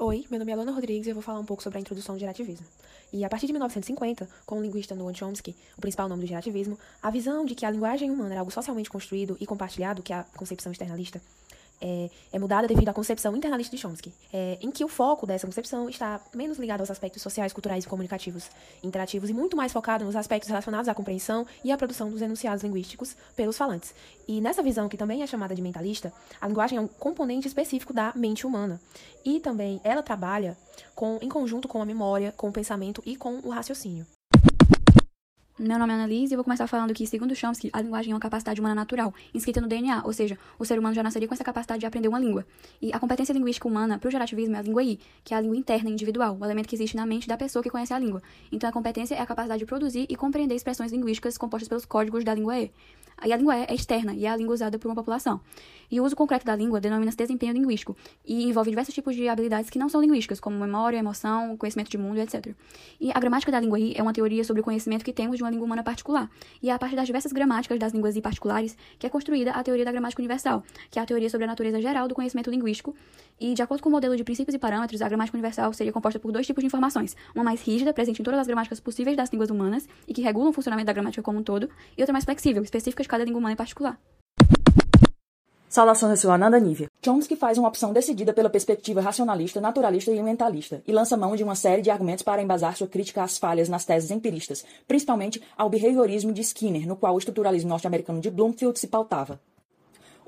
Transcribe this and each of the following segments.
Oi, meu nome é Alana Rodrigues e eu vou falar um pouco sobre a introdução do gerativismo. E a partir de 1950, com o linguista Noam Chomsky, o principal nome do gerativismo, a visão de que a linguagem humana era algo socialmente construído e compartilhado, que é a concepção externalista, é, é, mudada devido à concepção internalista de Chomsky, é, em que o foco dessa concepção está menos ligado aos aspectos sociais, culturais e comunicativos, interativos e muito mais focado nos aspectos relacionados à compreensão e à produção dos enunciados linguísticos pelos falantes. E nessa visão, que também é chamada de mentalista, a linguagem é um componente específico da mente humana. E também ela trabalha com, em conjunto com a memória, com o pensamento e com o raciocínio. Meu nome é Annalise e eu vou começar falando que, segundo Chomsky, a linguagem é uma capacidade humana natural, inscrita no DNA, ou seja, o ser humano já nasceria com essa capacidade de aprender uma língua. E a competência linguística humana para o gerativismo é a língua I, que é a língua interna, individual, o elemento que existe na mente da pessoa que conhece a língua. Então, a competência é a capacidade de produzir e compreender expressões linguísticas compostas pelos códigos da língua E. E a língua E é externa e é a língua usada por uma população. E o uso concreto da língua denomina-se desempenho linguístico e envolve diversos tipos de habilidades que não são linguísticas, como memória, emoção, conhecimento de mundo, etc. E a gramática da língua I é uma teoria sobre o conhecimento que temos de uma língua humana particular. E é a partir das diversas gramáticas das línguas particulares que é construída a teoria da gramática universal, que é a teoria sobre a natureza geral do conhecimento linguístico. E, de acordo com o modelo de princípios e parâmetros, a gramática universal seria composta por dois tipos de informações: uma mais rígida, presente em todas as gramáticas possíveis das línguas humanas e que regulam o funcionamento da gramática como um todo, e outra mais flexível, específica de cada língua humana em particular. Saudações, eu sou Ananda Nívia. Chomsky faz uma opção decidida pela perspectiva racionalista, naturalista e mentalista, e lança mão de uma série de argumentos para embasar sua crítica às falhas nas teses empiristas, principalmente ao behaviorismo de Skinner, no qual o estruturalismo norte-americano de Bloomfield se pautava.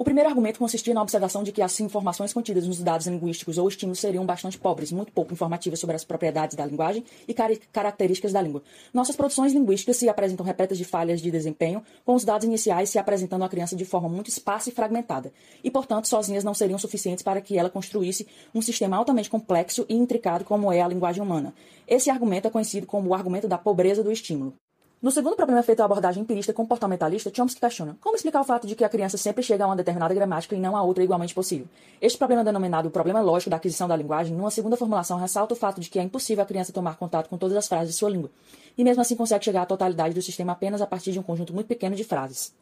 O primeiro argumento consistia na observação de que as informações contidas nos dados linguísticos ou estímulos seriam bastante pobres, muito pouco informativas sobre as propriedades da linguagem e car características da língua. Nossas produções linguísticas se apresentam repletas de falhas de desempenho, com os dados iniciais se apresentando à criança de forma muito esparsa e fragmentada, e, portanto, sozinhas não seriam suficientes para que ela construísse um sistema altamente complexo e intricado como é a linguagem humana. Esse argumento é conhecido como o argumento da pobreza do estímulo. No segundo problema feito à abordagem empirista comportamentalista, Chomsky questiona como explicar o fato de que a criança sempre chega a uma determinada gramática e não a outra igualmente possível. Este problema denominado o problema lógico da aquisição da linguagem, numa segunda formulação, ressalta o fato de que é impossível a criança tomar contato com todas as frases de sua língua, e mesmo assim consegue chegar à totalidade do sistema apenas a partir de um conjunto muito pequeno de frases.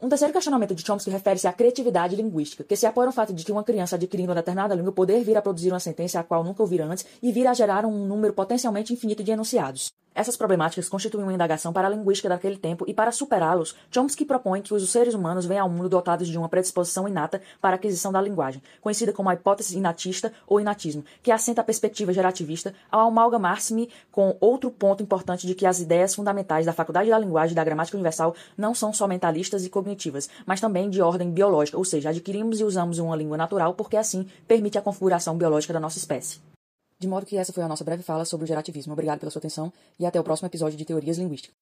Um terceiro questionamento de Chomsky refere-se à criatividade linguística, que se apoia no fato de que uma criança adquirindo uma determinada língua poder vir a produzir uma sentença a qual nunca ouvira antes e vir a gerar um número potencialmente infinito de enunciados. Essas problemáticas constituem uma indagação para a linguística daquele tempo e, para superá-los, Chomsky propõe que os seres humanos venham ao mundo dotados de uma predisposição inata para a aquisição da linguagem, conhecida como a hipótese inatista ou inatismo, que assenta a perspectiva gerativista ao amalgamar-se com outro ponto importante de que as ideias fundamentais da faculdade da linguagem e da gramática universal não são só mentalistas e cognitivas, mas também de ordem biológica, ou seja, adquirimos e usamos uma língua natural porque assim permite a configuração biológica da nossa espécie. De modo que essa foi a nossa breve fala sobre o gerativismo. Obrigado pela sua atenção e até o próximo episódio de Teorias Linguísticas.